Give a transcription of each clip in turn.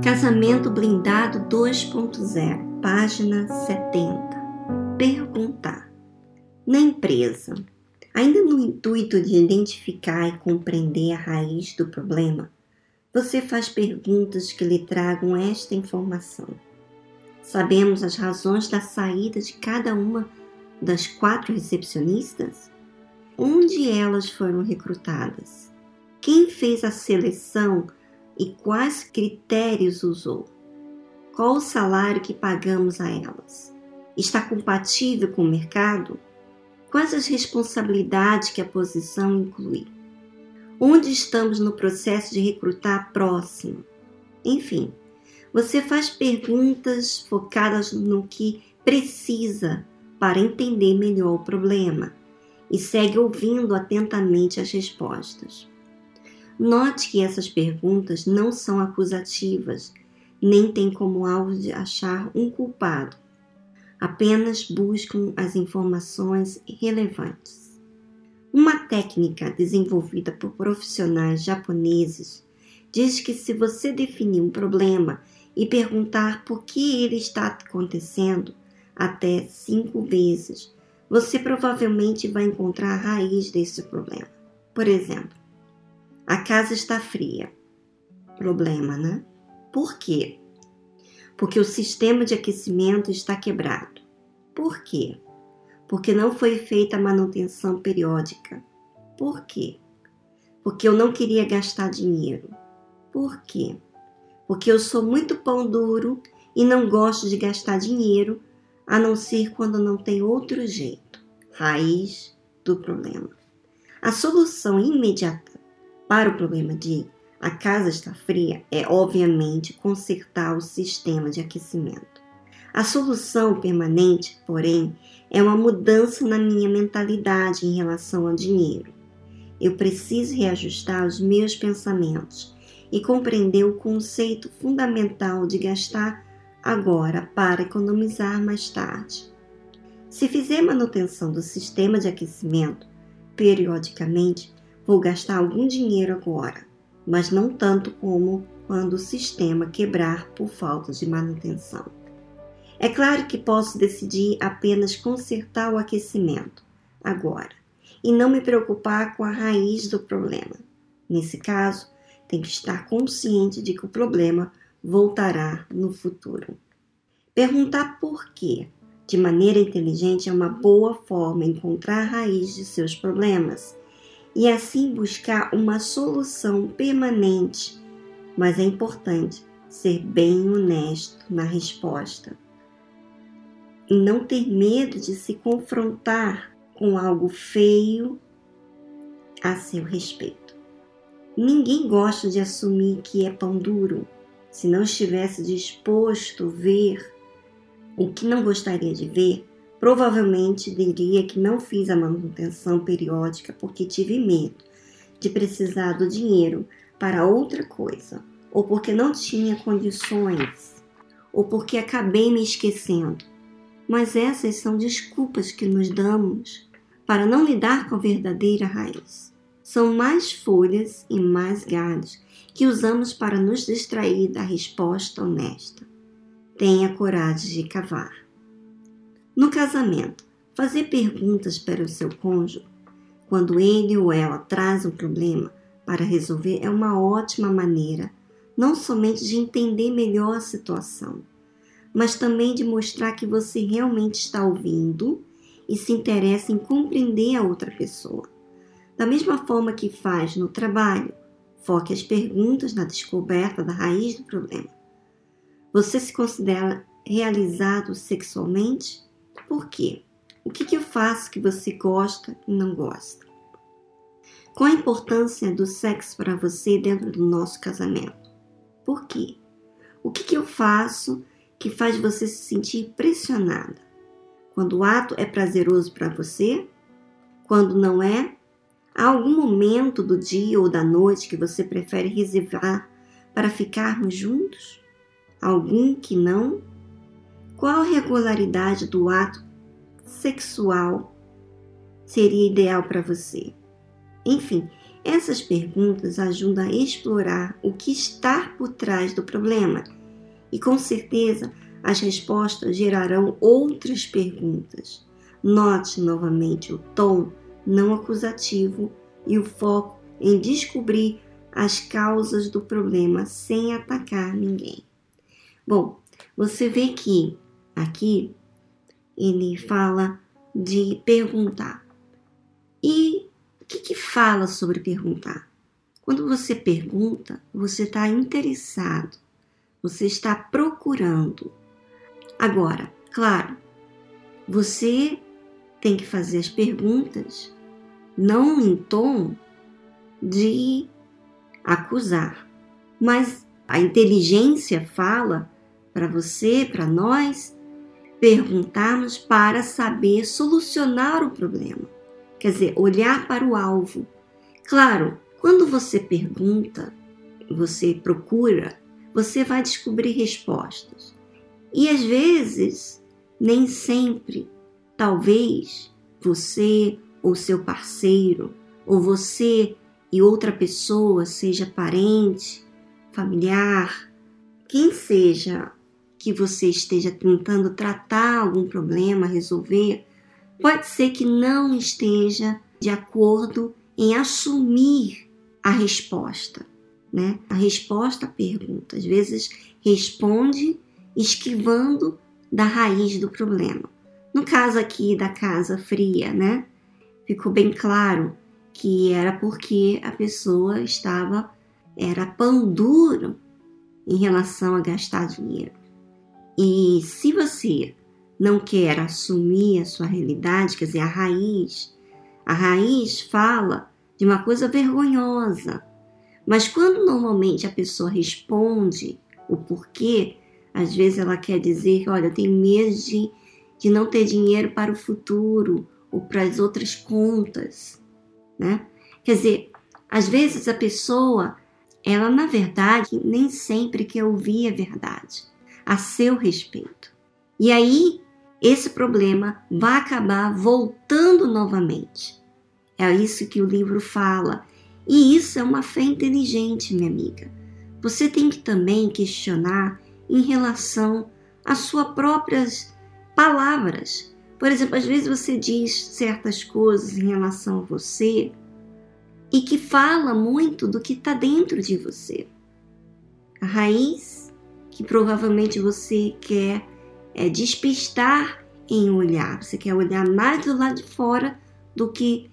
Casamento Blindado 2.0, página 70. Perguntar. Na empresa, ainda no intuito de identificar e compreender a raiz do problema, você faz perguntas que lhe tragam esta informação. Sabemos as razões da saída de cada uma das quatro recepcionistas? Onde elas foram recrutadas? Quem fez a seleção e quais critérios usou? Qual o salário que pagamos a elas? Está compatível com o mercado? Quais as responsabilidades que a posição inclui? Onde estamos no processo de recrutar próximo? Enfim, você faz perguntas focadas no que precisa para entender melhor o problema e segue ouvindo atentamente as respostas. Note que essas perguntas não são acusativas, nem têm como alvo de achar um culpado. Apenas buscam as informações relevantes. Uma técnica desenvolvida por profissionais japoneses diz que se você definir um problema e perguntar por que ele está acontecendo até cinco vezes, você provavelmente vai encontrar a raiz desse problema. Por exemplo, a casa está fria. Problema, né? Por quê? Porque o sistema de aquecimento está quebrado. Por quê? Porque não foi feita a manutenção periódica. Por quê? Porque eu não queria gastar dinheiro. Por quê? Porque eu sou muito pão duro e não gosto de gastar dinheiro, a não ser quando não tem outro jeito. Raiz do problema. A solução imediata para o problema de a casa estar fria é, obviamente, consertar o sistema de aquecimento. A solução permanente, porém, é uma mudança na minha mentalidade em relação ao dinheiro. Eu preciso reajustar os meus pensamentos e compreender o conceito fundamental de gastar agora para economizar mais tarde. Se fizer manutenção do sistema de aquecimento periodicamente, Vou gastar algum dinheiro agora, mas não tanto como quando o sistema quebrar por falta de manutenção. É claro que posso decidir apenas consertar o aquecimento agora e não me preocupar com a raiz do problema. Nesse caso, tenho que estar consciente de que o problema voltará no futuro. Perguntar por quê de maneira inteligente é uma boa forma encontrar a raiz de seus problemas e assim buscar uma solução permanente, mas é importante ser bem honesto na resposta. E não ter medo de se confrontar com algo feio a seu respeito. Ninguém gosta de assumir que é pão duro. Se não estivesse disposto a ver o que não gostaria de ver Provavelmente diria que não fiz a manutenção periódica porque tive medo de precisar do dinheiro para outra coisa, ou porque não tinha condições, ou porque acabei me esquecendo. Mas essas são desculpas que nos damos para não lidar com a verdadeira raiz. São mais folhas e mais galhos que usamos para nos distrair da resposta honesta. Tenha coragem de cavar. No casamento, fazer perguntas para o seu cônjuge quando ele ou ela traz um problema para resolver é uma ótima maneira não somente de entender melhor a situação, mas também de mostrar que você realmente está ouvindo e se interessa em compreender a outra pessoa. Da mesma forma que faz no trabalho, foque as perguntas na descoberta da raiz do problema. Você se considera realizado sexualmente? Por quê? O que, que eu faço que você gosta e não gosta? Qual a importância do sexo para você dentro do nosso casamento? Por quê? O que, que eu faço que faz você se sentir pressionada? Quando o ato é prazeroso para você? Quando não é? Há algum momento do dia ou da noite que você prefere reservar para ficarmos juntos? Algum que não? Qual regularidade do ato sexual seria ideal para você? Enfim, Essas perguntas ajudam a explorar o que está por trás do problema e, com certeza, as respostas gerarão outras perguntas. Note novamente o tom não acusativo e o foco em descobrir as causas do problema sem atacar ninguém. Bom, você vê que aqui ele fala de perguntar. E o que, que fala sobre perguntar? Quando você pergunta, você está interessado, você está procurando. Agora, claro, você tem que fazer as perguntas não em tom de acusar, mas a inteligência fala para você, para nós, perguntarmos para saber solucionar o problema. Quer dizer, olhar para o alvo. Claro, quando você pergunta, você procura, você vai descobrir respostas. E às vezes, nem sempre, talvez você ou seu parceiro, ou você e outra pessoa, seja parente, familiar, quem seja que você esteja tentando tratar algum problema, resolver, pode ser que não esteja de acordo em assumir a resposta, né? A resposta à pergunta. Às vezes responde esquivando da raiz do problema. No caso aqui da casa fria, né? Ficou bem claro que era porque a pessoa estava era pão duro em relação a gastar dinheiro. E se você não quer assumir a sua realidade, quer dizer, a raiz, a raiz fala de uma coisa vergonhosa. Mas quando normalmente a pessoa responde o porquê, às vezes ela quer dizer que, olha, eu tenho medo de, de não ter dinheiro para o futuro ou para as outras contas, né? Quer dizer, às vezes a pessoa, ela na verdade nem sempre quer ouvir a verdade a seu respeito. E aí, esse problema vai acabar voltando novamente. É isso que o livro fala. E isso é uma fé inteligente, minha amiga. Você tem que também questionar em relação às suas próprias palavras. Por exemplo, às vezes você diz certas coisas em relação a você e que fala muito do que está dentro de você. A raiz que provavelmente você quer é, despistar em olhar. Você quer olhar mais do lado de fora do que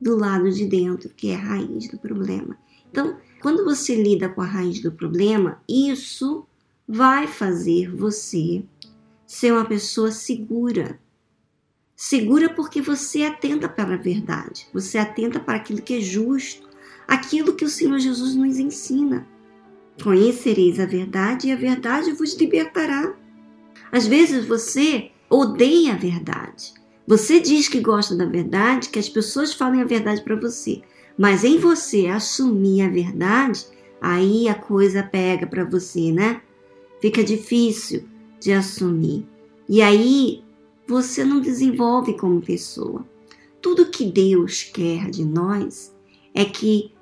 do lado de dentro, que é a raiz do problema. Então, quando você lida com a raiz do problema, isso vai fazer você ser uma pessoa segura. Segura porque você atenta para a verdade, você atenta para aquilo que é justo, aquilo que o Senhor Jesus nos ensina. Conhecereis a verdade e a verdade vos libertará. Às vezes você odeia a verdade. Você diz que gosta da verdade, que as pessoas falem a verdade para você, mas em você assumir a verdade, aí a coisa pega para você, né? Fica difícil de assumir. E aí você não desenvolve como pessoa. Tudo que Deus quer de nós é que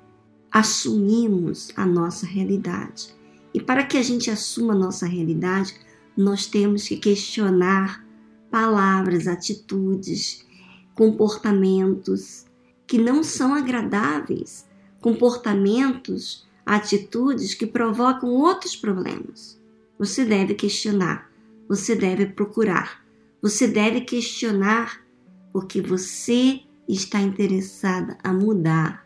assumimos a nossa realidade. E para que a gente assuma a nossa realidade, nós temos que questionar palavras, atitudes, comportamentos que não são agradáveis, comportamentos, atitudes que provocam outros problemas. Você deve questionar, você deve procurar, você deve questionar porque você está interessada a mudar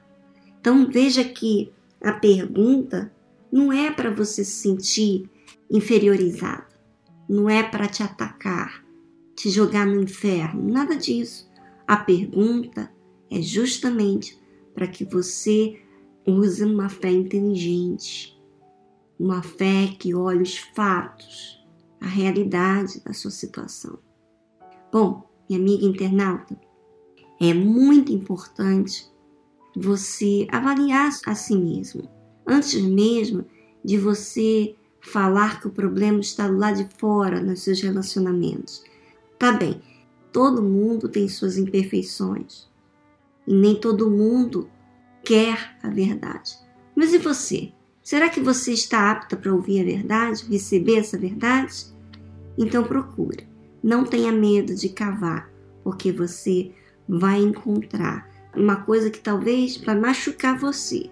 então veja que a pergunta não é para você se sentir inferiorizado, não é para te atacar, te jogar no inferno, nada disso. A pergunta é justamente para que você use uma fé inteligente, uma fé que olhe os fatos, a realidade da sua situação. Bom, minha amiga internauta, é muito importante você avaliar a si mesmo, antes mesmo de você falar que o problema está lá de fora nos seus relacionamentos. Tá bem, todo mundo tem suas imperfeições e nem todo mundo quer a verdade. Mas e você? Será que você está apta para ouvir a verdade, receber essa verdade? Então procure. Não tenha medo de cavar, porque você vai encontrar uma coisa que talvez vai machucar você.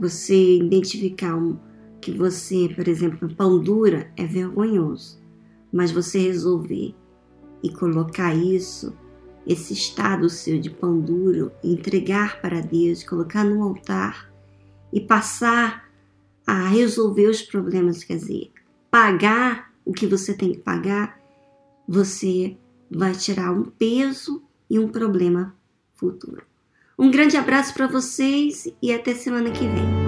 Você identificar um, que você, por exemplo, pão dura é vergonhoso, mas você resolver e colocar isso, esse estado seu de pão duro, entregar para Deus, colocar no altar e passar a resolver os problemas, quer dizer, pagar o que você tem que pagar, você vai tirar um peso e um problema futuro. Um grande abraço para vocês e até semana que vem.